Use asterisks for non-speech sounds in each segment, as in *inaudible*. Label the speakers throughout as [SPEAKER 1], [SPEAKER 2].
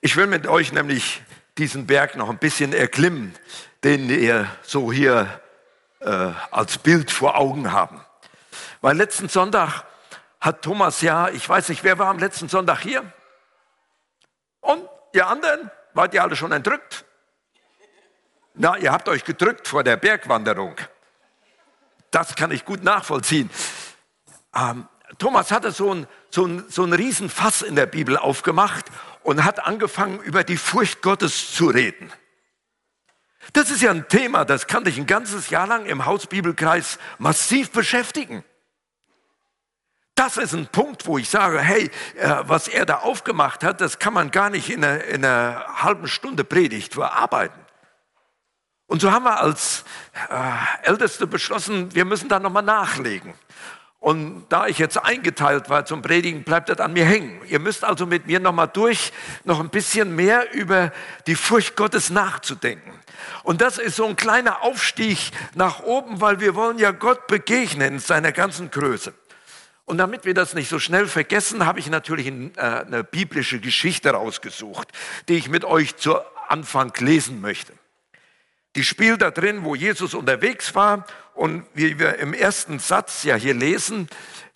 [SPEAKER 1] Ich will mit euch nämlich diesen Berg noch ein bisschen erklimmen, den ihr so hier äh, als Bild vor Augen haben. Weil letzten Sonntag hat Thomas ja, ich weiß nicht, wer war am letzten Sonntag hier? Und ihr anderen, wart ihr alle schon entrückt? Na, ihr habt euch gedrückt vor der Bergwanderung. Das kann ich gut nachvollziehen. Ähm, Thomas hatte so ein, so, ein, so ein Riesenfass in der Bibel aufgemacht und hat angefangen, über die Furcht Gottes zu reden. Das ist ja ein Thema, das kann dich ein ganzes Jahr lang im Hausbibelkreis massiv beschäftigen. Das ist ein Punkt, wo ich sage, hey, äh, was er da aufgemacht hat, das kann man gar nicht in einer, in einer halben Stunde Predigt verarbeiten. Und so haben wir als äh, Älteste beschlossen, wir müssen da nochmal nachlegen. Und da ich jetzt eingeteilt war zum Predigen, bleibt das an mir hängen. Ihr müsst also mit mir nochmal durch, noch ein bisschen mehr über die Furcht Gottes nachzudenken. Und das ist so ein kleiner Aufstieg nach oben, weil wir wollen ja Gott begegnen in seiner ganzen Größe. Und damit wir das nicht so schnell vergessen, habe ich natürlich äh, eine biblische Geschichte rausgesucht, die ich mit euch zu Anfang lesen möchte. Die spielt da drin, wo Jesus unterwegs war und wie wir im ersten Satz ja hier lesen,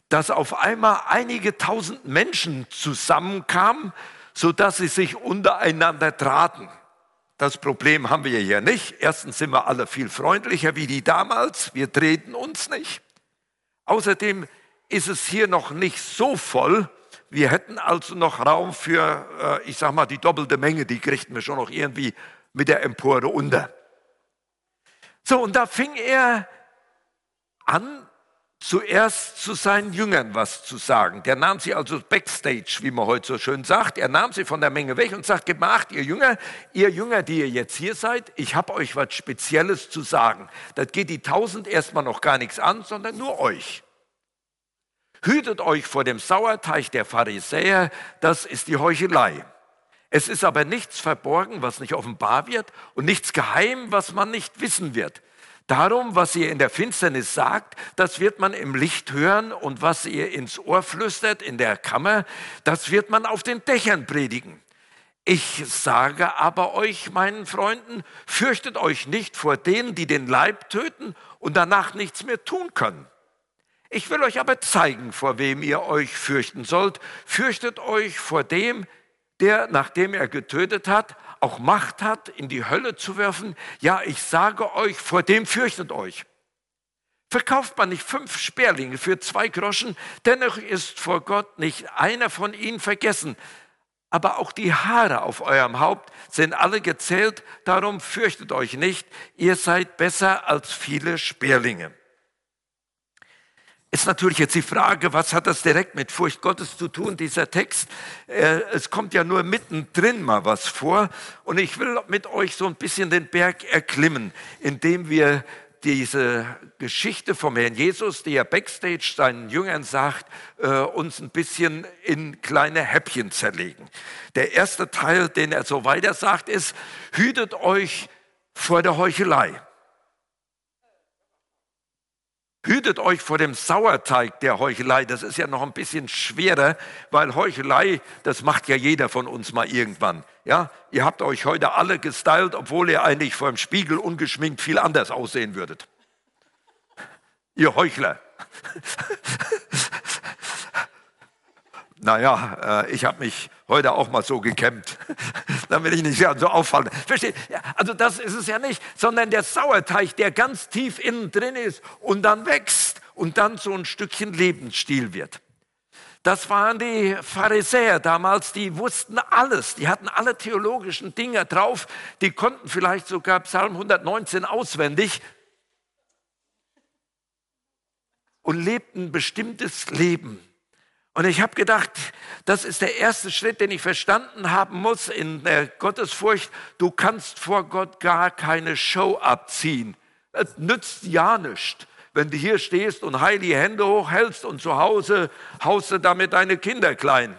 [SPEAKER 1] dass auf einmal einige tausend Menschen zusammenkamen, sodass sie sich untereinander traten. Das Problem haben wir hier nicht. Erstens sind wir alle viel freundlicher wie die damals. Wir treten uns nicht. Außerdem ist es hier noch nicht so voll. Wir hätten also noch Raum für, äh, ich sag mal, die doppelte Menge. Die kriegten wir schon noch irgendwie mit der Empore unter. So, und da fing er an, zuerst zu seinen Jüngern was zu sagen. Der nahm sie also backstage, wie man heute so schön sagt. Er nahm sie von der Menge weg und sagt, gemacht, ihr Jünger, ihr Jünger, die ihr jetzt hier seid, ich habe euch was Spezielles zu sagen. Das geht die tausend erstmal noch gar nichts an, sondern nur euch. Hütet euch vor dem Sauerteig der Pharisäer, das ist die Heuchelei. Es ist aber nichts verborgen, was nicht offenbar wird und nichts geheim, was man nicht wissen wird. Darum, was ihr in der Finsternis sagt, das wird man im Licht hören und was ihr ins Ohr flüstert in der Kammer, das wird man auf den Dächern predigen. Ich sage aber euch, meinen Freunden, fürchtet euch nicht vor denen, die den Leib töten und danach nichts mehr tun können. Ich will euch aber zeigen, vor wem ihr euch fürchten sollt. Fürchtet euch vor dem, nachdem er getötet hat, auch Macht hat, in die Hölle zu werfen. Ja, ich sage euch, vor dem fürchtet euch. Verkauft man nicht fünf Sperlinge für zwei Groschen, dennoch ist vor Gott nicht einer von ihnen vergessen. Aber auch die Haare auf eurem Haupt sind alle gezählt, darum fürchtet euch nicht, ihr seid besser als viele Sperlinge. Ist natürlich jetzt die Frage, was hat das direkt mit Furcht Gottes zu tun, dieser Text? Äh, es kommt ja nur mittendrin mal was vor. Und ich will mit euch so ein bisschen den Berg erklimmen, indem wir diese Geschichte vom Herrn Jesus, die er backstage seinen Jüngern sagt, äh, uns ein bisschen in kleine Häppchen zerlegen. Der erste Teil, den er so weiter sagt, ist, hütet euch vor der Heuchelei. Hütet euch vor dem Sauerteig der Heuchelei. Das ist ja noch ein bisschen schwerer, weil Heuchelei, das macht ja jeder von uns mal irgendwann. Ja, ihr habt euch heute alle gestylt, obwohl ihr eigentlich vor dem Spiegel ungeschminkt viel anders aussehen würdet. Ihr Heuchler. *laughs* naja, äh, ich habe mich heute auch mal so gekämmt, *laughs* damit ich nicht so auffalle. Versteht? Also das ist es ja nicht, sondern der Sauerteig, der ganz tief innen drin ist und dann wächst und dann so ein Stückchen Lebensstil wird. Das waren die Pharisäer damals, die wussten alles, die hatten alle theologischen Dinge drauf, die konnten vielleicht sogar Psalm 119 auswendig und lebten ein bestimmtes Leben. Und ich habe gedacht, das ist der erste Schritt, den ich verstanden haben muss in der Gottesfurcht. Du kannst vor Gott gar keine Show abziehen. Es nützt ja nichts, wenn du hier stehst und heilige Hände hochhältst und zu Hause haust du damit deine Kinder klein.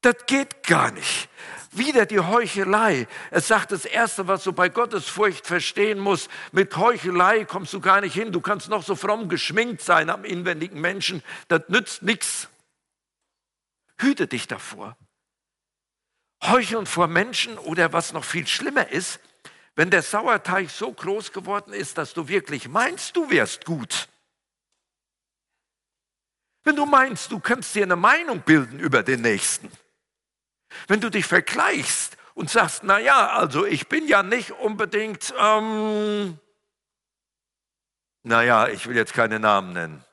[SPEAKER 1] Das geht gar nicht. Wieder die Heuchelei. Es sagt das Erste, was du bei Gottesfurcht verstehen musst. Mit Heuchelei kommst du gar nicht hin. Du kannst noch so fromm geschminkt sein am inwendigen Menschen. Das nützt nichts. Hüte dich davor. Heucheln vor Menschen oder was noch viel schlimmer ist, wenn der Sauerteig so groß geworden ist, dass du wirklich meinst, du wärst gut. Wenn du meinst, du kannst dir eine Meinung bilden über den Nächsten. Wenn du dich vergleichst und sagst, na ja, also ich bin ja nicht unbedingt, ähm, naja, ich will jetzt keine Namen nennen.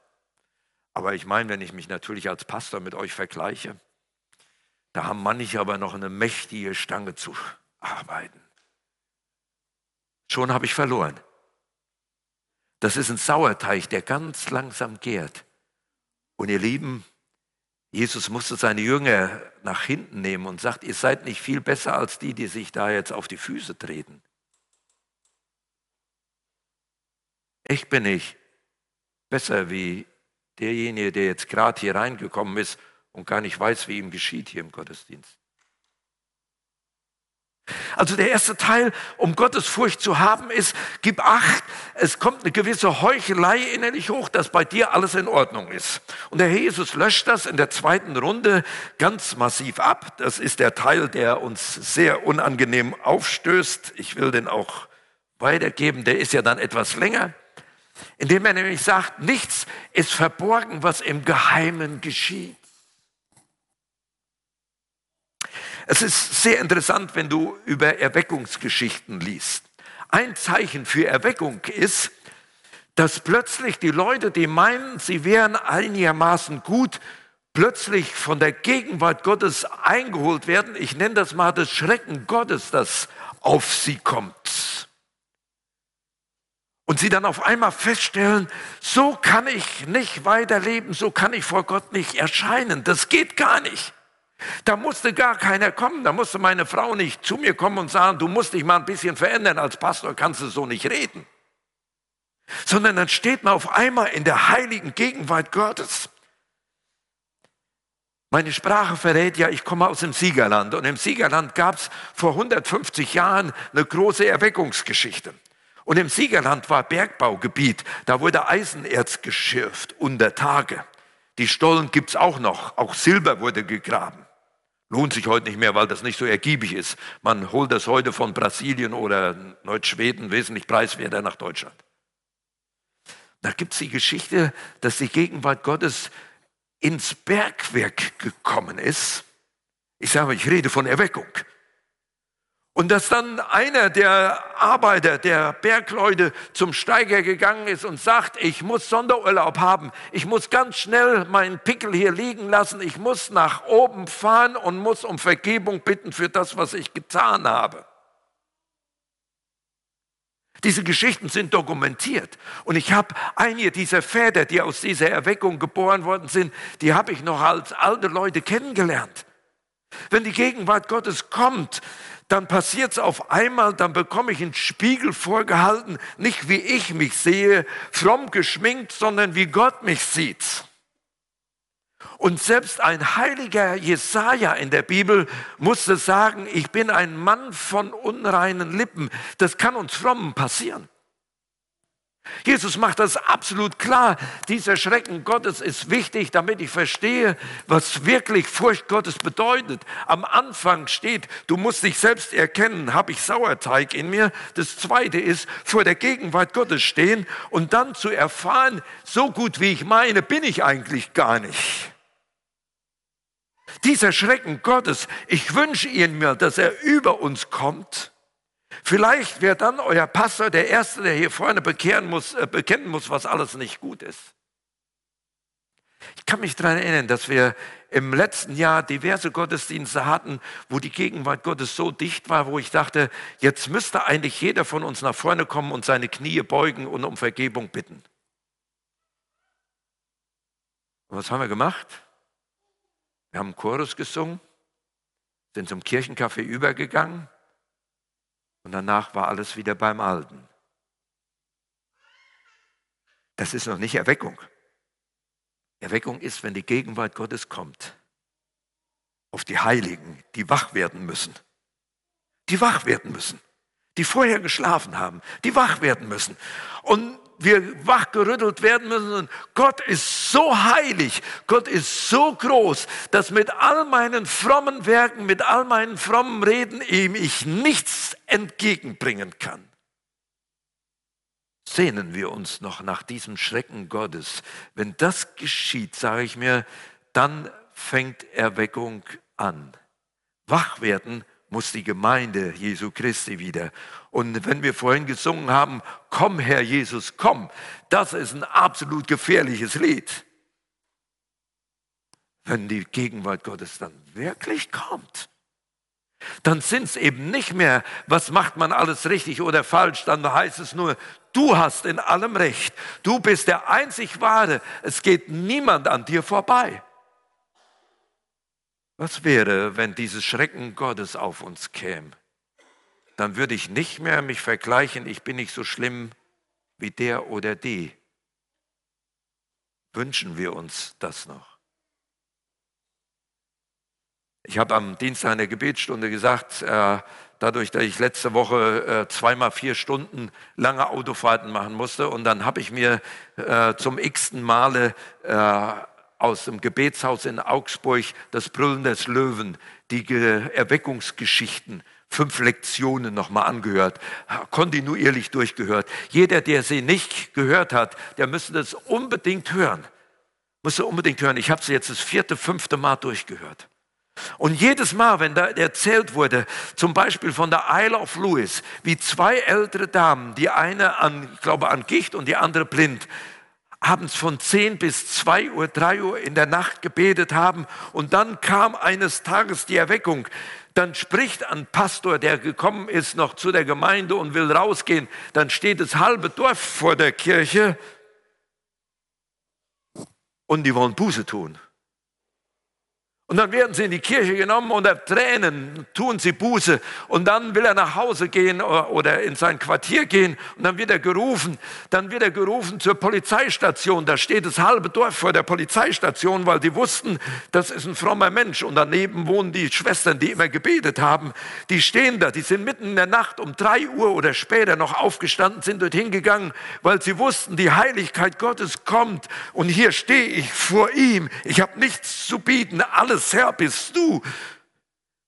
[SPEAKER 1] Aber ich meine, wenn ich mich natürlich als Pastor mit euch vergleiche, da haben manche aber noch eine mächtige Stange zu arbeiten. Schon habe ich verloren. Das ist ein Sauerteig, der ganz langsam gärt. Und ihr Lieben, Jesus musste seine Jünger nach hinten nehmen und sagt, ihr seid nicht viel besser als die, die sich da jetzt auf die Füße treten. Ich bin nicht besser wie derjenige, der jetzt gerade hier reingekommen ist und gar nicht weiß, wie ihm geschieht hier im Gottesdienst. Also der erste Teil, um Gottes Furcht zu haben, ist, gib acht, es kommt eine gewisse Heuchelei innerlich hoch, dass bei dir alles in Ordnung ist. Und der Herr Jesus löscht das in der zweiten Runde ganz massiv ab. Das ist der Teil, der uns sehr unangenehm aufstößt. Ich will den auch weitergeben, der ist ja dann etwas länger. Indem er nämlich sagt, nichts ist verborgen, was im Geheimen geschieht. Es ist sehr interessant, wenn du über Erweckungsgeschichten liest. Ein Zeichen für Erweckung ist, dass plötzlich die Leute, die meinen, sie wären einigermaßen gut, plötzlich von der Gegenwart Gottes eingeholt werden. Ich nenne das mal das Schrecken Gottes, das auf sie kommt. Und sie dann auf einmal feststellen, so kann ich nicht weiterleben, so kann ich vor Gott nicht erscheinen. Das geht gar nicht. Da musste gar keiner kommen, da musste meine Frau nicht zu mir kommen und sagen, du musst dich mal ein bisschen verändern, als Pastor kannst du so nicht reden. Sondern dann steht man auf einmal in der heiligen Gegenwart Gottes. Meine Sprache verrät ja, ich komme aus dem Siegerland und im Siegerland gab es vor 150 Jahren eine große Erweckungsgeschichte. Und im Siegerland war Bergbaugebiet, da wurde Eisenerz geschürft unter Tage. Die Stollen gibt es auch noch, auch Silber wurde gegraben. Lohnt sich heute nicht mehr, weil das nicht so ergiebig ist. Man holt das heute von Brasilien oder Nordschweden wesentlich preiswerter nach Deutschland. Da gibt es die Geschichte, dass die Gegenwart Gottes ins Bergwerk gekommen ist. Ich sage, ich rede von Erweckung. Und dass dann einer der Arbeiter, der Bergleute zum Steiger gegangen ist und sagt, ich muss Sonderurlaub haben, ich muss ganz schnell meinen Pickel hier liegen lassen, ich muss nach oben fahren und muss um Vergebung bitten für das, was ich getan habe. Diese Geschichten sind dokumentiert. Und ich habe einige dieser Väter, die aus dieser Erweckung geboren worden sind, die habe ich noch als alte Leute kennengelernt. Wenn die Gegenwart Gottes kommt, dann passiert es auf einmal, dann bekomme ich einen Spiegel vorgehalten, nicht wie ich mich sehe, fromm geschminkt, sondern wie Gott mich sieht. Und selbst ein heiliger Jesaja in der Bibel musste sagen, ich bin ein Mann von unreinen Lippen. Das kann uns Frommen passieren. Jesus macht das absolut klar. Dieser Schrecken Gottes ist wichtig, damit ich verstehe, was wirklich Furcht Gottes bedeutet. Am Anfang steht, du musst dich selbst erkennen, habe ich Sauerteig in mir. Das zweite ist, vor der Gegenwart Gottes stehen und dann zu erfahren, so gut wie ich meine, bin ich eigentlich gar nicht. Dieser Schrecken Gottes, ich wünsche ihn mir, dass er über uns kommt Vielleicht wäre dann euer Pastor der Erste, der hier vorne bekehren muss, äh, bekennen muss, was alles nicht gut ist. Ich kann mich daran erinnern, dass wir im letzten Jahr diverse Gottesdienste hatten, wo die Gegenwart Gottes so dicht war, wo ich dachte, jetzt müsste eigentlich jeder von uns nach vorne kommen und seine Knie beugen und um Vergebung bitten. Und was haben wir gemacht? Wir haben Chorus gesungen, sind zum Kirchencafé übergegangen und danach war alles wieder beim Alten. Das ist noch nicht Erweckung. Erweckung ist, wenn die Gegenwart Gottes kommt. Auf die Heiligen, die wach werden müssen. Die wach werden müssen. Die vorher geschlafen haben, die wach werden müssen. Und wir wachgerüttelt werden müssen. Gott ist so heilig, Gott ist so groß, dass mit all meinen frommen Werken, mit all meinen frommen Reden ihm ich nichts entgegenbringen kann. Sehnen wir uns noch nach diesem Schrecken Gottes. Wenn das geschieht, sage ich mir, dann fängt Erweckung an. Wach werden muss die Gemeinde Jesu Christi wieder. Und wenn wir vorhin gesungen haben, komm Herr Jesus, komm, das ist ein absolut gefährliches Lied. Wenn die Gegenwart Gottes dann wirklich kommt, dann sind es eben nicht mehr, was macht man alles richtig oder falsch, dann heißt es nur, du hast in allem Recht, du bist der einzig Wahre, es geht niemand an dir vorbei. Was wäre, wenn dieses Schrecken Gottes auf uns käme? Dann würde ich nicht mehr mich vergleichen, ich bin nicht so schlimm wie der oder die. Wünschen wir uns das noch? Ich habe am Dienstag in der Gebetsstunde gesagt, äh, dadurch, dass ich letzte Woche äh, zweimal vier Stunden lange Autofahrten machen musste und dann habe ich mir äh, zum x-ten Male aus dem Gebetshaus in Augsburg, das Brüllen des Löwen, die Erweckungsgeschichten, fünf Lektionen nochmal angehört, kontinuierlich durchgehört. Jeder, der sie nicht gehört hat, der müsste das unbedingt hören. Müsste unbedingt hören. Ich habe sie jetzt das vierte, fünfte Mal durchgehört. Und jedes Mal, wenn da erzählt wurde, zum Beispiel von der Isle of Lewis, wie zwei ältere Damen, die eine an, ich glaube, an Gicht und die andere blind, abends von 10 bis 2 Uhr, 3 Uhr in der Nacht gebetet haben und dann kam eines Tages die Erweckung. Dann spricht ein Pastor, der gekommen ist noch zu der Gemeinde und will rausgehen. Dann steht das halbe Dorf vor der Kirche und die wollen Buße tun. Und dann werden sie in die Kirche genommen unter Tränen tun sie Buße. Und dann will er nach Hause gehen oder in sein Quartier gehen. Und dann wird er gerufen. Dann wird er gerufen zur Polizeistation. Da steht das halbe Dorf vor der Polizeistation, weil die wussten, das ist ein frommer Mensch. Und daneben wohnen die Schwestern, die immer gebetet haben. Die stehen da. Die sind mitten in der Nacht um drei Uhr oder später noch aufgestanden, sind dorthin gegangen, weil sie wussten, die Heiligkeit Gottes kommt. Und hier stehe ich vor ihm. Ich habe nichts zu bieten. Alles alles Herr bist du,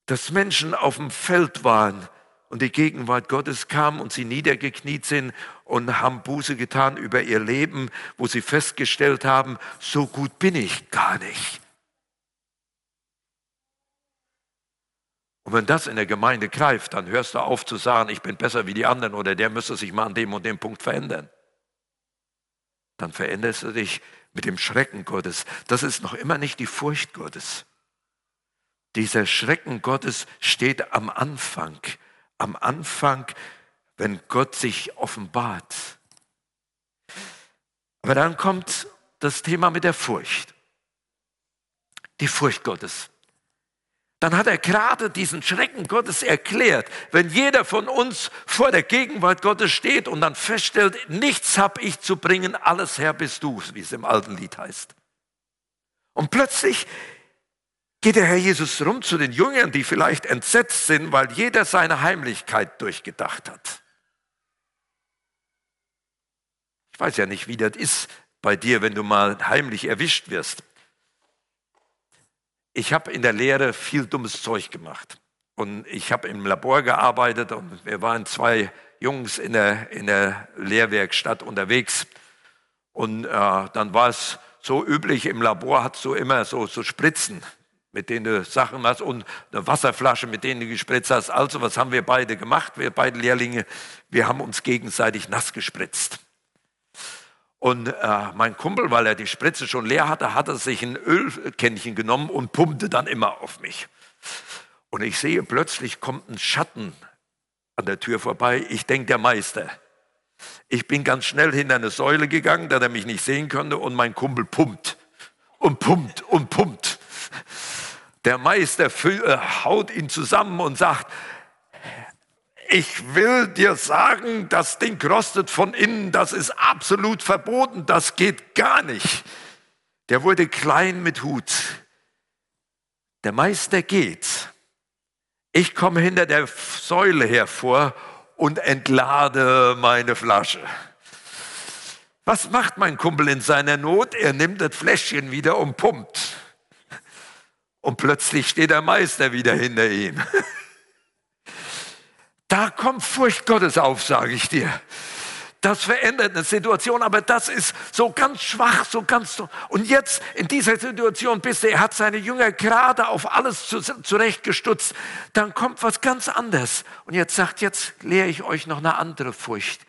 [SPEAKER 1] dass Menschen auf dem Feld waren und die Gegenwart Gottes kam und sie niedergekniet sind und haben Buße getan über ihr Leben, wo sie festgestellt haben, so gut bin ich gar nicht. Und wenn das in der Gemeinde greift, dann hörst du auf zu sagen, ich bin besser wie die anderen oder der müsste sich mal an dem und dem Punkt verändern. Dann veränderst du dich mit dem Schrecken Gottes. Das ist noch immer nicht die Furcht Gottes. Dieser Schrecken Gottes steht am Anfang. Am Anfang, wenn Gott sich offenbart. Aber dann kommt das Thema mit der Furcht. Die Furcht Gottes. Dann hat er gerade diesen Schrecken Gottes erklärt. Wenn jeder von uns vor der Gegenwart Gottes steht und dann feststellt, nichts habe ich zu bringen, alles Herr bist du, wie es im alten Lied heißt. Und plötzlich geht der Herr Jesus rum zu den Jüngern, die vielleicht entsetzt sind, weil jeder seine Heimlichkeit durchgedacht hat. Ich weiß ja nicht, wie das ist bei dir, wenn du mal heimlich erwischt wirst. Ich habe in der Lehre viel dummes Zeug gemacht. Und ich habe im Labor gearbeitet und wir waren zwei Jungs in der, in der Lehrwerkstatt unterwegs. Und äh, dann war es so üblich, im Labor hast du immer so, so Spritzen mit denen du Sachen machst und eine Wasserflasche, mit denen du gespritzt hast. Also, was haben wir beide gemacht? Wir beide Lehrlinge, wir haben uns gegenseitig nass gespritzt. Und äh, mein Kumpel, weil er die Spritze schon leer hatte, hatte sich ein Ölkännchen genommen und pumpte dann immer auf mich. Und ich sehe plötzlich kommt ein Schatten an der Tür vorbei. Ich denke, der Meister. Ich bin ganz schnell hinter eine Säule gegangen, da er mich nicht sehen konnte und mein Kumpel pumpt und pumpt und pumpt. Der Meister äh, haut ihn zusammen und sagt, ich will dir sagen, das Ding rostet von innen, das ist absolut verboten, das geht gar nicht. Der wurde klein mit Hut. Der Meister geht. Ich komme hinter der Säule hervor und entlade meine Flasche. Was macht mein Kumpel in seiner Not? Er nimmt das Fläschchen wieder und pumpt. Und plötzlich steht der Meister wieder hinter ihm. Da kommt Furcht Gottes auf, sage ich dir. Das verändert eine Situation, aber das ist so ganz schwach, so ganz. Und jetzt in dieser Situation bist du, er hat seine Jünger gerade auf alles zurechtgestutzt. Dann kommt was ganz anderes. Und jetzt sagt, jetzt lehre ich euch noch eine andere Furcht.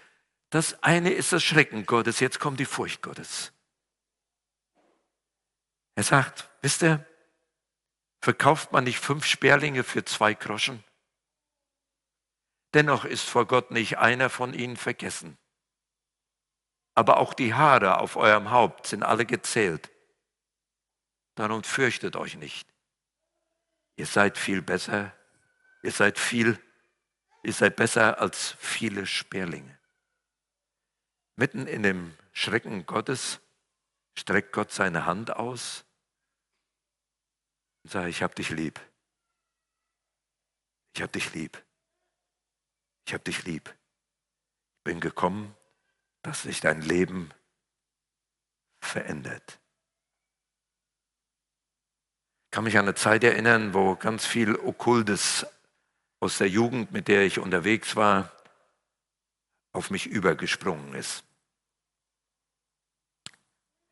[SPEAKER 1] Das eine ist das Schrecken Gottes, jetzt kommt die Furcht Gottes. Er sagt, wisst ihr, verkauft man nicht fünf Sperlinge für zwei Groschen? Dennoch ist vor Gott nicht einer von ihnen vergessen aber auch die Haare auf eurem Haupt sind alle gezählt. Darum fürchtet euch nicht. Ihr seid viel besser, ihr seid viel, ihr seid besser als viele Sperlinge. Mitten in dem Schrecken Gottes streckt Gott seine Hand aus und sagt, ich hab dich lieb. Ich hab dich lieb. Ich hab dich lieb. Ich bin gekommen, dass sich dein Leben verändert. Ich kann mich an eine Zeit erinnern, wo ganz viel Okkultes aus der Jugend, mit der ich unterwegs war, auf mich übergesprungen ist.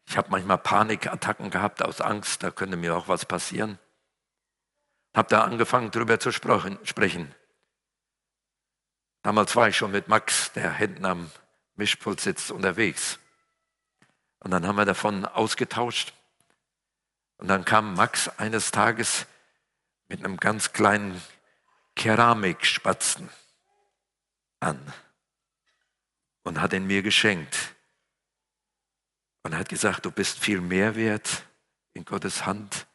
[SPEAKER 1] Ich habe manchmal Panikattacken gehabt aus Angst, da könnte mir auch was passieren. Habe da angefangen, darüber zu sprechen. Damals war ich schon mit Max, der hinten am Mischpult sitzt unterwegs. Und dann haben wir davon ausgetauscht. Und dann kam Max eines Tages mit einem ganz kleinen Keramikspatzen an und hat ihn mir geschenkt. Und hat gesagt, du bist viel mehr wert in Gottes Hand.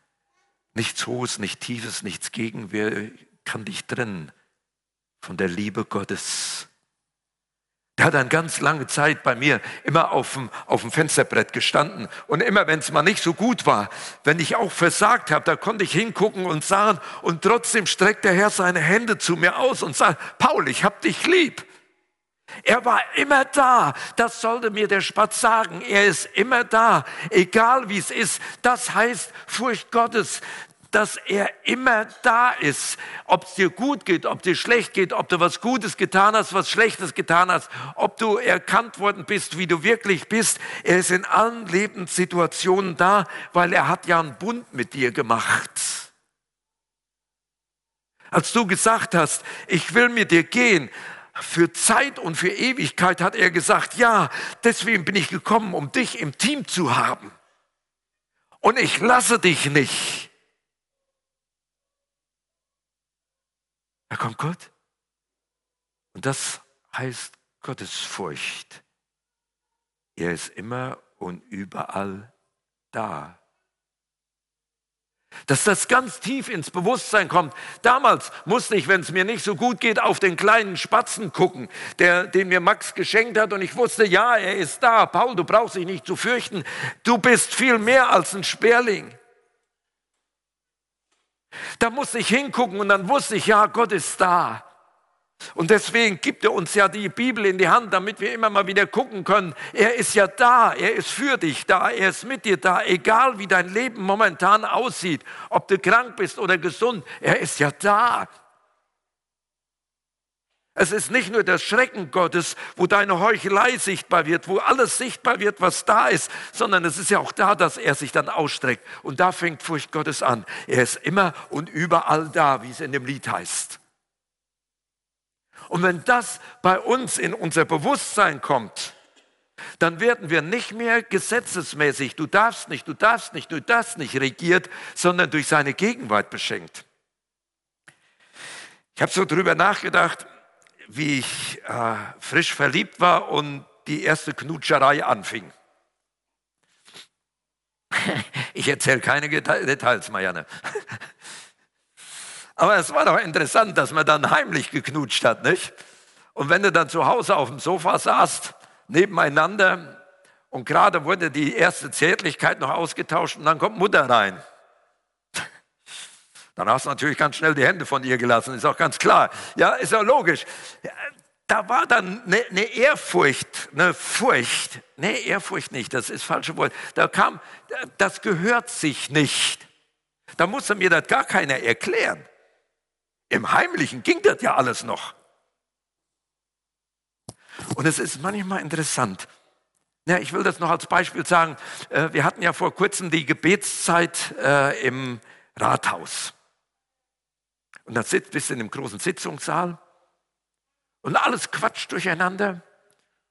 [SPEAKER 1] Nichts Hohes, nichts Tiefes, nichts Gegenwehr kann dich trennen von der Liebe Gottes. Der hat eine ganz lange Zeit bei mir immer auf dem, auf dem Fensterbrett gestanden. Und immer, wenn es mal nicht so gut war, wenn ich auch versagt habe, da konnte ich hingucken und sagen, und trotzdem streckt der Herr seine Hände zu mir aus und sagt, Paul, ich hab dich lieb. Er war immer da. Das sollte mir der Spatz sagen. Er ist immer da, egal wie es ist. Das heißt Furcht Gottes dass er immer da ist. Ob es dir gut geht, ob dir schlecht geht, ob du was Gutes getan hast, was Schlechtes getan hast, ob du erkannt worden bist, wie du wirklich bist. Er ist in allen Lebenssituationen da, weil er hat ja einen Bund mit dir gemacht. Als du gesagt hast, ich will mit dir gehen, für Zeit und für Ewigkeit hat er gesagt, ja, deswegen bin ich gekommen, um dich im Team zu haben. Und ich lasse dich nicht. Da kommt Gott. Und das heißt Gottesfurcht. Er ist immer und überall da. Dass das ganz tief ins Bewusstsein kommt. Damals musste ich, wenn es mir nicht so gut geht, auf den kleinen Spatzen gucken, der, den mir Max geschenkt hat. Und ich wusste, ja, er ist da. Paul, du brauchst dich nicht zu fürchten. Du bist viel mehr als ein Sperling. Da musste ich hingucken und dann wusste ich, ja, Gott ist da. Und deswegen gibt er uns ja die Bibel in die Hand, damit wir immer mal wieder gucken können. Er ist ja da, er ist für dich da, er ist mit dir da, egal wie dein Leben momentan aussieht, ob du krank bist oder gesund, er ist ja da. Es ist nicht nur das Schrecken Gottes, wo deine Heuchelei sichtbar wird, wo alles sichtbar wird, was da ist, sondern es ist ja auch da, dass er sich dann ausstreckt. Und da fängt Furcht Gottes an. Er ist immer und überall da, wie es in dem Lied heißt. Und wenn das bei uns in unser Bewusstsein kommt, dann werden wir nicht mehr gesetzesmäßig, du darfst nicht, du darfst nicht, du darfst nicht regiert, sondern durch seine Gegenwart beschenkt. Ich habe so drüber nachgedacht, wie ich äh, frisch verliebt war und die erste Knutscherei anfing. *laughs* Ich erzähle keine Details, Marianne. *laughs* Aber es war doch interessant, dass man dann heimlich geknutscht hat, nicht? Und wenn du dann zu Hause auf dem Sofa saßt, nebeneinander, und gerade wurde die erste Zärtlichkeit noch ausgetauscht und dann kommt Mutter rein. *laughs* Dann hast du natürlich ganz schnell die Hände von ihr gelassen, ist auch ganz klar. Ja, ist ja logisch. da war dann eine, eine Ehrfurcht, eine Furcht. Nee, Ehrfurcht nicht, das ist falsche Wort. Da kam, das gehört sich nicht. Da musste mir das gar keiner erklären. Im Heimlichen ging das ja alles noch. Und es ist manchmal interessant. Ja, ich will das noch als Beispiel sagen. Äh, wir hatten ja vor kurzem die Gebetszeit äh, im Rathaus. Und dann sitzt bist du in einem großen Sitzungssaal und alles quatscht durcheinander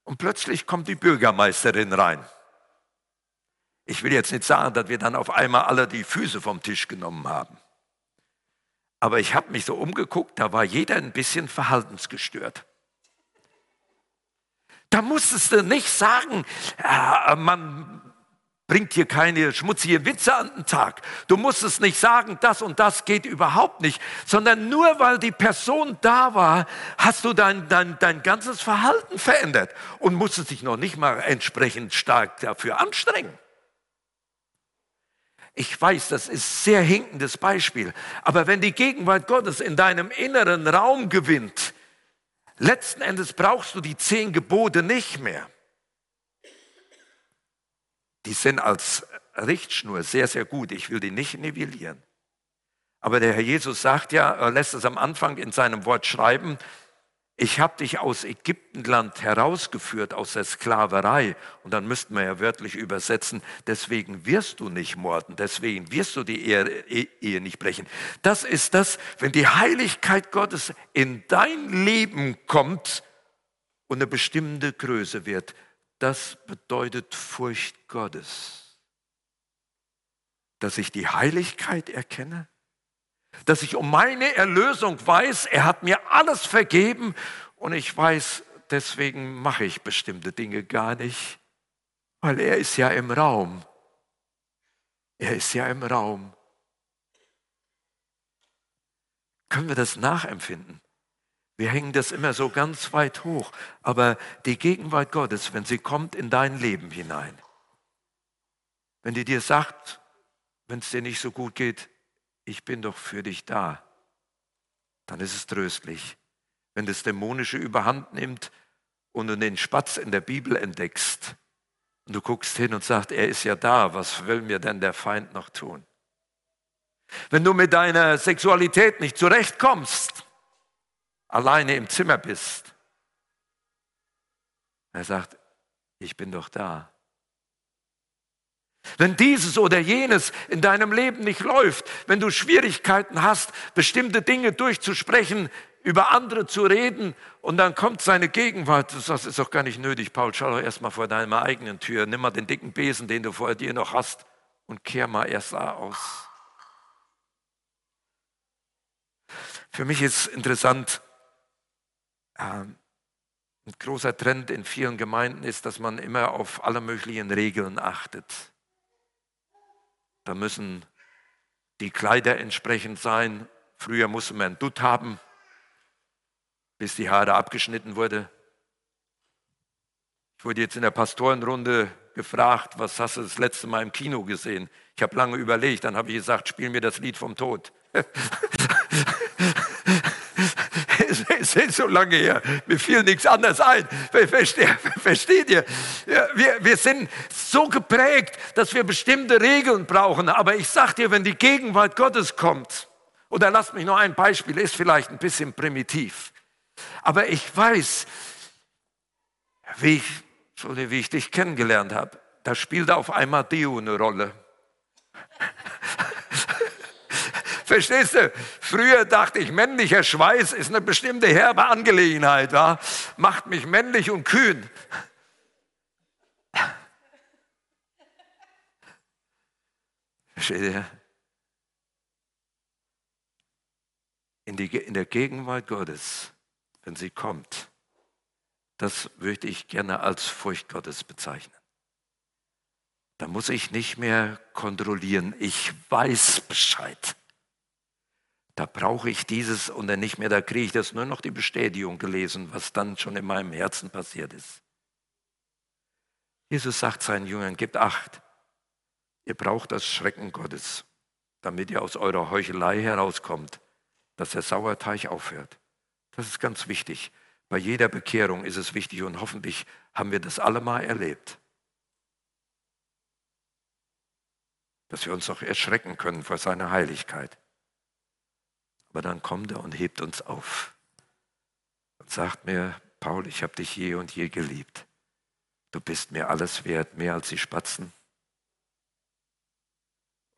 [SPEAKER 1] und plötzlich kommt die Bürgermeisterin rein. Ich will jetzt nicht sagen, dass wir dann auf einmal alle die Füße vom Tisch genommen haben. Aber ich habe mich so umgeguckt, da war jeder ein bisschen verhaltensgestört. Da musstest du nicht sagen, äh, man bringt hier keine schmutzigen Witze an den Tag. Du musst es nicht sagen, das und das geht überhaupt nicht, sondern nur weil die Person da war, hast du dein, dein, dein ganzes Verhalten verändert und musstest dich noch nicht mal entsprechend stark dafür anstrengen. Ich weiß, das ist sehr hinkendes Beispiel, aber wenn die Gegenwart Gottes in deinem inneren Raum gewinnt, letzten Endes brauchst du die zehn Gebote nicht mehr die sind als Richtschnur sehr, sehr gut. Ich will die nicht nivellieren. Aber der Herr Jesus sagt ja, er lässt es am Anfang in seinem Wort schreiben, ich habe dich aus Ägyptenland herausgeführt, aus der Sklaverei. Und dann müssten wir ja wörtlich übersetzen, deswegen wirst du nicht morden, deswegen wirst du die Ehe, Ehe nicht brechen. Das ist das, wenn die Heiligkeit Gottes in dein Leben kommt und eine bestimmte Größe wird, das bedeutet Furcht Gottes. Dass ich die Heiligkeit erkenne, dass ich um meine Erlösung weiß, er hat mir alles vergeben und ich weiß, deswegen mache ich bestimmte Dinge gar nicht, weil er ist ja im Raum. Er ist ja im Raum. Können wir das nachempfinden? Wir hängen das immer so ganz weit hoch. Aber die Gegenwart Gottes, wenn sie kommt in dein Leben hinein, wenn die dir sagt, wenn es dir nicht so gut geht, ich bin doch für dich da, dann ist es tröstlich. Wenn das Dämonische überhand nimmt und du den Spatz in der Bibel entdeckst und du guckst hin und sagst, er ist ja da, was will mir denn der Feind noch tun? Wenn du mit deiner Sexualität nicht zurechtkommst, alleine im Zimmer bist. Er sagt, ich bin doch da. Wenn dieses oder jenes in deinem Leben nicht läuft, wenn du Schwierigkeiten hast, bestimmte Dinge durchzusprechen, über andere zu reden und dann kommt seine Gegenwart, das ist doch gar nicht nötig, Paul, schau doch erstmal vor deiner eigenen Tür, nimm mal den dicken Besen, den du vor dir noch hast und kehr mal erst aus. Für mich ist interessant, ähm, ein großer Trend in vielen Gemeinden ist, dass man immer auf alle möglichen Regeln achtet. Da müssen die Kleider entsprechend sein. Früher musste man Dutt haben, bis die Haare abgeschnitten wurde. Ich wurde jetzt in der Pastorenrunde gefragt, was hast du das letzte Mal im Kino gesehen? Ich habe lange überlegt, dann habe ich gesagt, spiel mir das Lied vom Tod. *laughs* es *laughs* ist so lange her, mir fiel nichts anderes ein. Versteht, *laughs* versteht ihr? Wir, wir sind so geprägt, dass wir bestimmte Regeln brauchen. Aber ich sage dir, wenn die Gegenwart Gottes kommt, oder lasst mich noch ein Beispiel, ist vielleicht ein bisschen primitiv. Aber ich weiß, wie ich, wie ich dich kennengelernt habe, da spielt auf einmal Deo eine Rolle. *laughs* Verstehst du? Früher dachte ich, männlicher Schweiß ist eine bestimmte herbe Angelegenheit, ja? macht mich männlich und kühn. Versteht ihr? In, die, in der Gegenwart Gottes, wenn sie kommt, das würde ich gerne als Furcht Gottes bezeichnen. Da muss ich nicht mehr kontrollieren. Ich weiß Bescheid. Da brauche ich dieses und dann nicht mehr, da kriege ich das nur noch die Bestätigung gelesen, was dann schon in meinem Herzen passiert ist. Jesus sagt seinen Jüngern, gebt acht, ihr braucht das Schrecken Gottes, damit ihr aus eurer Heuchelei herauskommt, dass der Sauerteig aufhört. Das ist ganz wichtig. Bei jeder Bekehrung ist es wichtig und hoffentlich haben wir das alle mal erlebt, dass wir uns noch erschrecken können vor seiner Heiligkeit. Aber dann kommt er und hebt uns auf und sagt mir, Paul, ich habe dich je und je geliebt. Du bist mir alles wert, mehr als die Spatzen.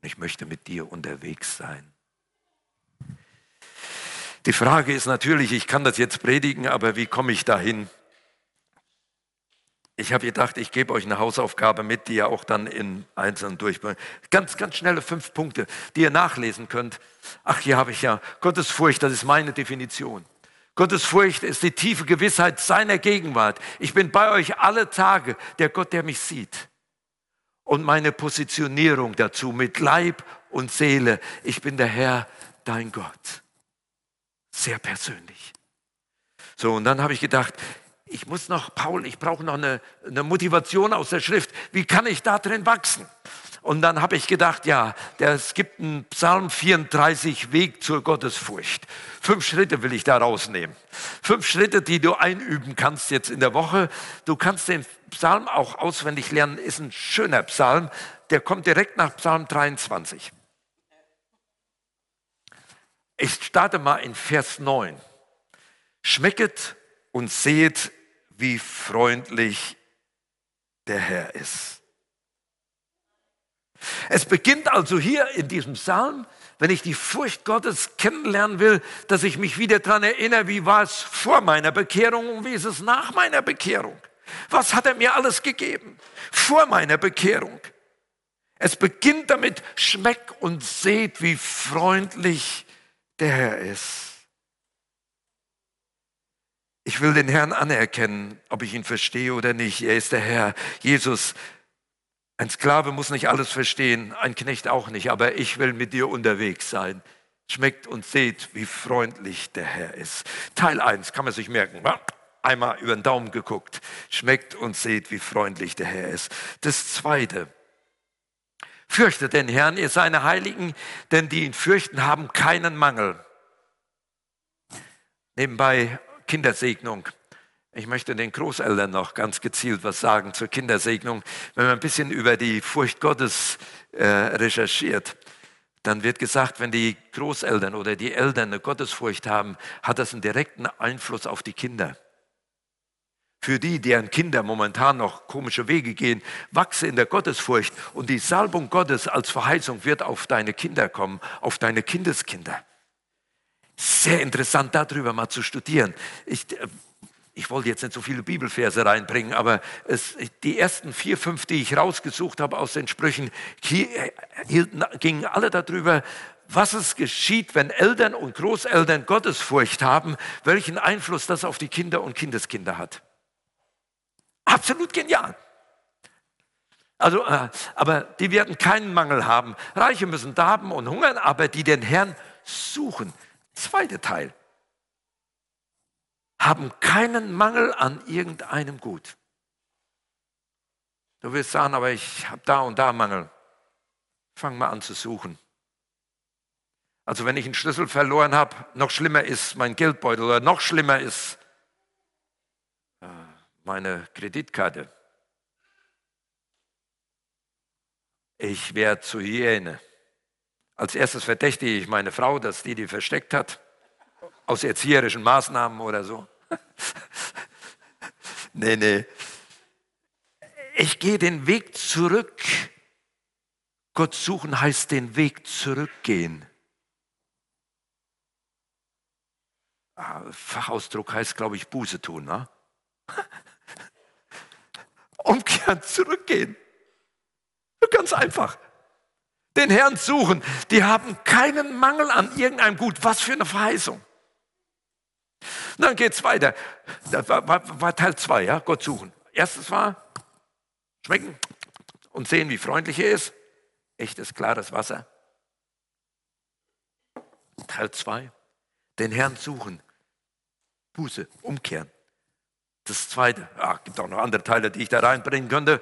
[SPEAKER 1] Und ich möchte mit dir unterwegs sein. Die Frage ist natürlich, ich kann das jetzt predigen, aber wie komme ich dahin? Ich habe gedacht, ich gebe euch eine Hausaufgabe mit, die ihr auch dann in Einzelnen durchbringt. Ganz, ganz schnelle fünf Punkte, die ihr nachlesen könnt. Ach, hier habe ich ja Gottesfurcht, das ist meine Definition. Gottesfurcht ist die tiefe Gewissheit seiner Gegenwart. Ich bin bei euch alle Tage, der Gott, der mich sieht. Und meine Positionierung dazu mit Leib und Seele. Ich bin der Herr, dein Gott. Sehr persönlich. So, und dann habe ich gedacht, ich muss noch, Paul, ich brauche noch eine, eine, Motivation aus der Schrift. Wie kann ich da drin wachsen? Und dann habe ich gedacht, ja, es gibt einen Psalm 34 Weg zur Gottesfurcht. Fünf Schritte will ich da rausnehmen. Fünf Schritte, die du einüben kannst jetzt in der Woche. Du kannst den Psalm auch auswendig lernen, ist ein schöner Psalm. Der kommt direkt nach Psalm 23. Ich starte mal in Vers 9. Schmecket und seht, wie freundlich der Herr ist. Es beginnt also hier in diesem Psalm, wenn ich die Furcht Gottes kennenlernen will, dass ich mich wieder daran erinnere, wie war es vor meiner Bekehrung und wie ist es nach meiner Bekehrung. Was hat er mir alles gegeben vor meiner Bekehrung? Es beginnt damit, schmeckt und seht, wie freundlich der Herr ist. Ich will den Herrn anerkennen, ob ich ihn verstehe oder nicht. Er ist der Herr. Jesus, ein Sklave muss nicht alles verstehen, ein Knecht auch nicht, aber ich will mit dir unterwegs sein. Schmeckt und seht, wie freundlich der Herr ist. Teil 1 kann man sich merken. Einmal über den Daumen geguckt. Schmeckt und seht, wie freundlich der Herr ist. Das zweite. Fürchtet den Herrn, ihr seine Heiligen, denn die ihn fürchten, haben keinen Mangel. Nebenbei Kindersegnung. Ich möchte den Großeltern noch ganz gezielt was sagen zur Kindersegnung. Wenn man ein bisschen über die Furcht Gottes äh, recherchiert, dann wird gesagt, wenn die Großeltern oder die Eltern eine Gottesfurcht haben, hat das einen direkten Einfluss auf die Kinder. Für die, deren Kinder momentan noch komische Wege gehen, wachse in der Gottesfurcht und die Salbung Gottes als Verheißung wird auf deine Kinder kommen, auf deine Kindeskinder. Sehr interessant, darüber mal zu studieren. Ich, äh, ich wollte jetzt nicht so viele Bibelverse reinbringen, aber es, die ersten vier, fünf, die ich rausgesucht habe aus den Sprüchen, äh, gingen alle darüber, was es geschieht, wenn Eltern und Großeltern Gottesfurcht haben, welchen Einfluss das auf die Kinder und Kindeskinder hat. Absolut genial. Also, äh, aber die werden keinen Mangel haben. Reiche müssen darben und hungern, aber die den Herrn suchen, Zweiter Teil. Haben keinen Mangel an irgendeinem Gut. Du wirst sagen, aber ich habe da und da Mangel. Fang mal an zu suchen. Also wenn ich einen Schlüssel verloren habe, noch schlimmer ist mein Geldbeutel oder noch schlimmer ist äh, meine Kreditkarte. Ich werde zu Hyäne. Als erstes verdächtige ich meine Frau, dass die die versteckt hat, aus erzieherischen Maßnahmen oder so. *laughs* nee, nee. Ich gehe den Weg zurück. Gott suchen heißt den Weg zurückgehen. Ah, Fachausdruck heißt, glaube ich, Buße tun. Ne? *laughs* Umkehren, zurückgehen. Ganz einfach den Herrn suchen, die haben keinen Mangel an irgendeinem Gut. Was für eine Verheißung. Und dann geht es weiter. Das war, war, war Teil 2, ja, Gott suchen. Erstes war schmecken und sehen, wie freundlich er ist. Echtes, klares Wasser. Teil 2, den Herrn suchen. Buße, umkehren. Das zweite, ah, gibt auch noch andere Teile, die ich da reinbringen könnte.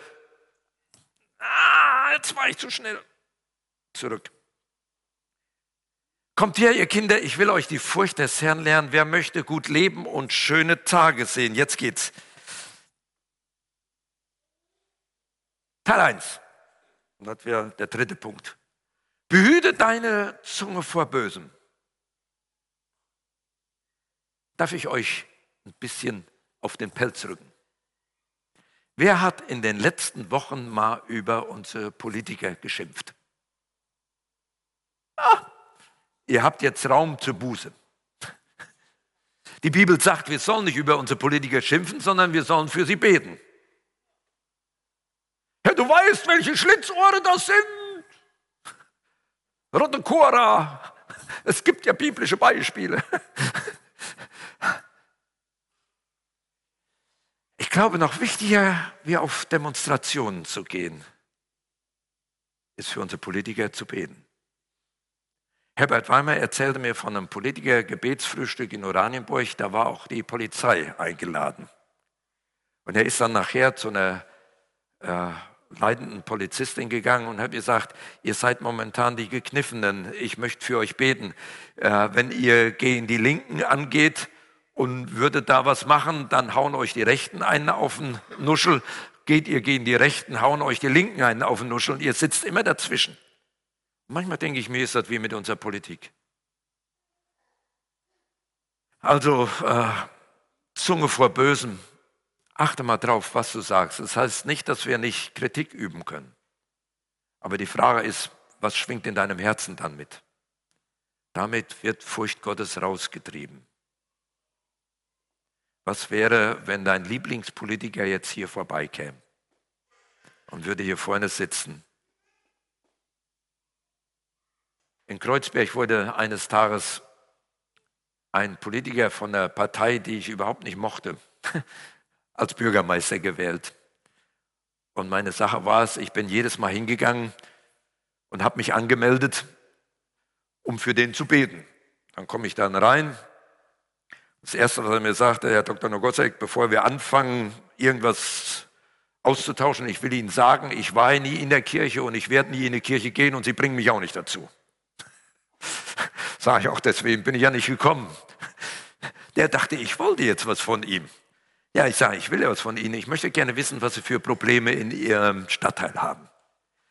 [SPEAKER 1] Ah, jetzt war ich zu schnell zurück. Kommt her, ihr Kinder, ich will euch die Furcht des Herrn lernen. Wer möchte gut leben und schöne Tage sehen? Jetzt geht's. Teil 1. Und das wäre der dritte Punkt. Behüte deine Zunge vor Bösem. Darf ich euch ein bisschen auf den Pelz rücken? Wer hat in den letzten Wochen mal über unsere Politiker geschimpft? Ah, ihr habt jetzt Raum zur Buße. Die Bibel sagt, wir sollen nicht über unsere Politiker schimpfen, sondern wir sollen für sie beten. Ja, du weißt, welche Schlitzohre das sind. Rote Cora. Es gibt ja biblische Beispiele. Ich glaube, noch wichtiger, wie auf Demonstrationen zu gehen, ist für unsere Politiker zu beten. Herbert Weimer erzählte mir von einem Politiker-Gebetsfrühstück in Oranienburg, da war auch die Polizei eingeladen. Und er ist dann nachher zu einer äh, leidenden Polizistin gegangen und hat gesagt, ihr seid momentan die Gekniffenen, ich möchte für euch beten. Äh, wenn ihr gegen die Linken angeht, und würdet da was machen, dann hauen euch die Rechten einen auf den Nuschel. Geht ihr gegen die Rechten, hauen euch die Linken einen auf den Nuschel und ihr sitzt immer dazwischen. Manchmal denke ich mir, ist das wie mit unserer Politik. Also äh, Zunge vor Bösem. Achte mal drauf, was du sagst. Das heißt nicht, dass wir nicht Kritik üben können. Aber die Frage ist, was schwingt in deinem Herzen dann mit? Damit wird Furcht Gottes rausgetrieben. Was wäre, wenn dein Lieblingspolitiker jetzt hier vorbeikäme und würde hier vorne sitzen? In Kreuzberg wurde eines Tages ein Politiker von der Partei, die ich überhaupt nicht mochte, *laughs* als Bürgermeister gewählt. Und meine Sache war es, ich bin jedes Mal hingegangen und habe mich angemeldet, um für den zu beten. Dann komme ich dann rein, das Erste, was er mir sagte, Herr Dr. Nogosek, bevor wir anfangen, irgendwas auszutauschen, ich will Ihnen sagen, ich war nie in der Kirche und ich werde nie in die Kirche gehen und Sie bringen mich auch nicht dazu. Sage ich auch, deswegen bin ich ja nicht gekommen. Der dachte, ich wollte jetzt was von ihm. Ja, ich sage, ich will ja was von Ihnen. Ich möchte gerne wissen, was Sie für Probleme in Ihrem Stadtteil haben.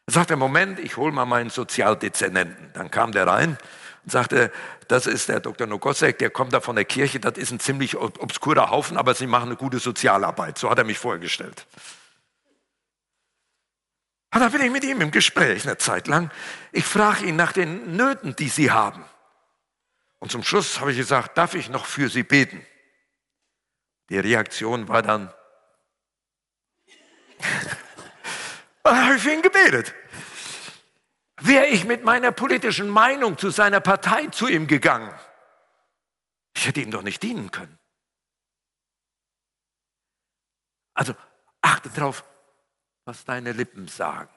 [SPEAKER 1] Er sagte, Moment, ich hole mal meinen Sozialdezernenten. Dann kam der rein und sagte, das ist der Dr. Nogosek, der kommt da von der Kirche, das ist ein ziemlich obskurer Haufen, aber sie machen eine gute Sozialarbeit. So hat er mich vorgestellt. Und da bin ich mit ihm im Gespräch eine Zeit lang. Ich frage ihn nach den Nöten, die sie haben. Und zum Schluss habe ich gesagt, darf ich noch für sie beten? Die Reaktion war dann, *laughs* dann habe ich für ihn gebetet. Wäre ich mit meiner politischen Meinung zu seiner Partei zu ihm gegangen, ich hätte ihm doch nicht dienen können. Also achte darauf, was deine Lippen sagen.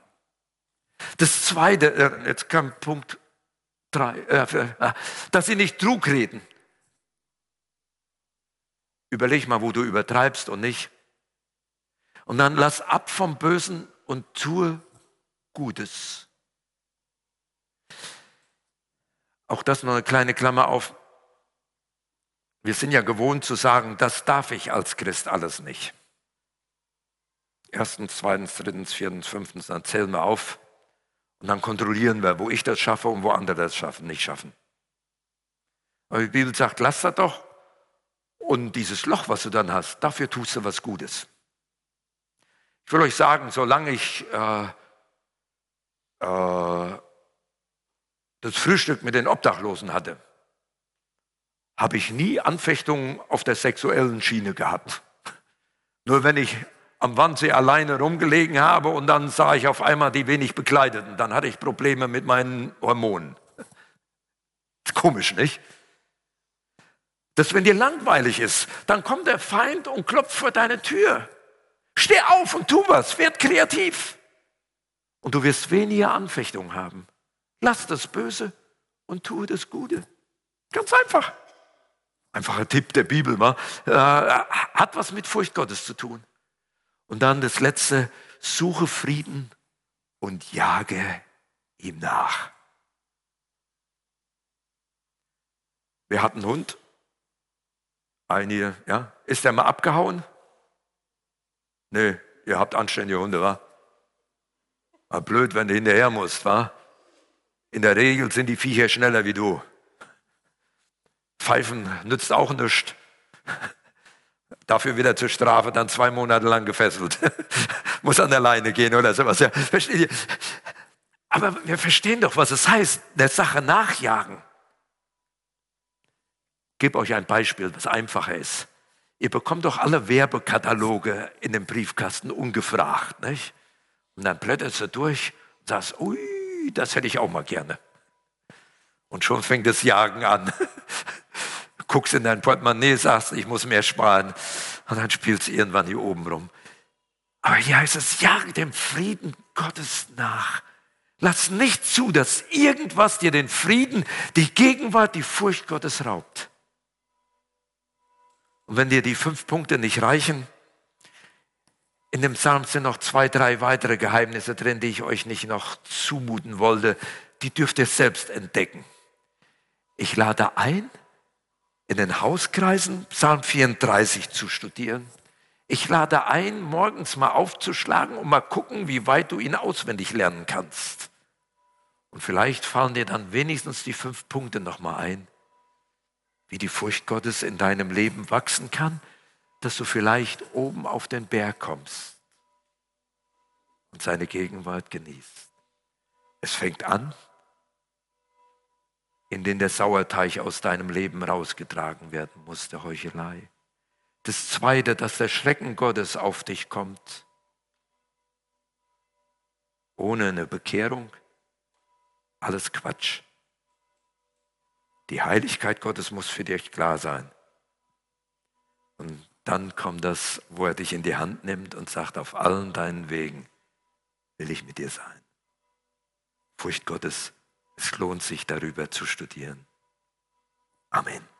[SPEAKER 1] Das Zweite, äh, jetzt kam Punkt äh, äh, dass sie nicht Trug reden. Überleg mal, wo du übertreibst und nicht. Und dann lass ab vom Bösen und tue Gutes. Auch das noch eine kleine Klammer auf. Wir sind ja gewohnt zu sagen, das darf ich als Christ alles nicht. Erstens, zweitens, drittens, viertens, fünftens, dann zählen wir auf und dann kontrollieren wir, wo ich das schaffe und wo andere das schaffen, nicht schaffen. Aber die Bibel sagt, lass das doch. Und dieses Loch, was du dann hast, dafür tust du was Gutes. Ich will euch sagen, solange ich äh, äh, das Frühstück mit den Obdachlosen hatte, habe ich nie Anfechtungen auf der sexuellen Schiene gehabt. *laughs* Nur wenn ich am Wannsee alleine rumgelegen habe und dann sah ich auf einmal die wenig Bekleideten, dann hatte ich Probleme mit meinen Hormonen. Komisch, nicht? Dass wenn dir langweilig ist, dann kommt der Feind und klopft vor deine Tür. Steh auf und tu was, werd kreativ. Und du wirst weniger Anfechtungen haben. Lass das Böse und tue das Gute. Ganz einfach. Einfacher Tipp der Bibel, war, äh, hat was mit Furcht Gottes zu tun. Und dann das letzte, suche Frieden und jage ihm nach. Wer hat einen Hund? Einige, ja. Ist der mal abgehauen? Nee, ihr habt anständige Hunde, wa? Aber blöd, wenn du hinterher musst, wa? In der Regel sind die Viecher schneller wie du. Pfeifen nützt auch nichts. Dafür wieder zur Strafe, dann zwei Monate lang gefesselt. *laughs* Muss an der Leine gehen oder sowas. Ja, versteht ihr? Aber wir verstehen doch, was es heißt, der Sache nachjagen. Ich gebe euch ein Beispiel, was einfacher ist. Ihr bekommt doch alle Werbekataloge in den Briefkasten ungefragt. Nicht? Und dann blätterst du durch und sagst, ui, das hätte ich auch mal gerne. Und schon fängt das Jagen an. *laughs* guckst in dein Portemonnaie, sagst, ich muss mehr sparen. Und dann spielst du irgendwann hier oben rum. Aber hier heißt es, jage dem Frieden Gottes nach. Lass nicht zu, dass irgendwas dir den Frieden, die Gegenwart, die Furcht Gottes raubt. Und wenn dir die fünf Punkte nicht reichen, in dem Psalm sind noch zwei, drei weitere Geheimnisse drin, die ich euch nicht noch zumuten wollte. Die dürft ihr selbst entdecken. Ich lade ein, in den Hauskreisen Psalm 34 zu studieren. Ich lade ein, morgens mal aufzuschlagen und mal gucken, wie weit du ihn auswendig lernen kannst. Und vielleicht fallen dir dann wenigstens die fünf Punkte nochmal ein, wie die Furcht Gottes in deinem Leben wachsen kann, dass du vielleicht oben auf den Berg kommst und seine Gegenwart genießt. Es fängt an in den der Sauerteig aus deinem Leben rausgetragen werden muss, der Heuchelei. Das Zweite, dass der Schrecken Gottes auf dich kommt, ohne eine Bekehrung, alles Quatsch. Die Heiligkeit Gottes muss für dich klar sein. Und dann kommt das, wo er dich in die Hand nimmt und sagt, auf allen deinen Wegen will ich mit dir sein. Furcht Gottes es lohnt sich darüber zu studieren. Amen.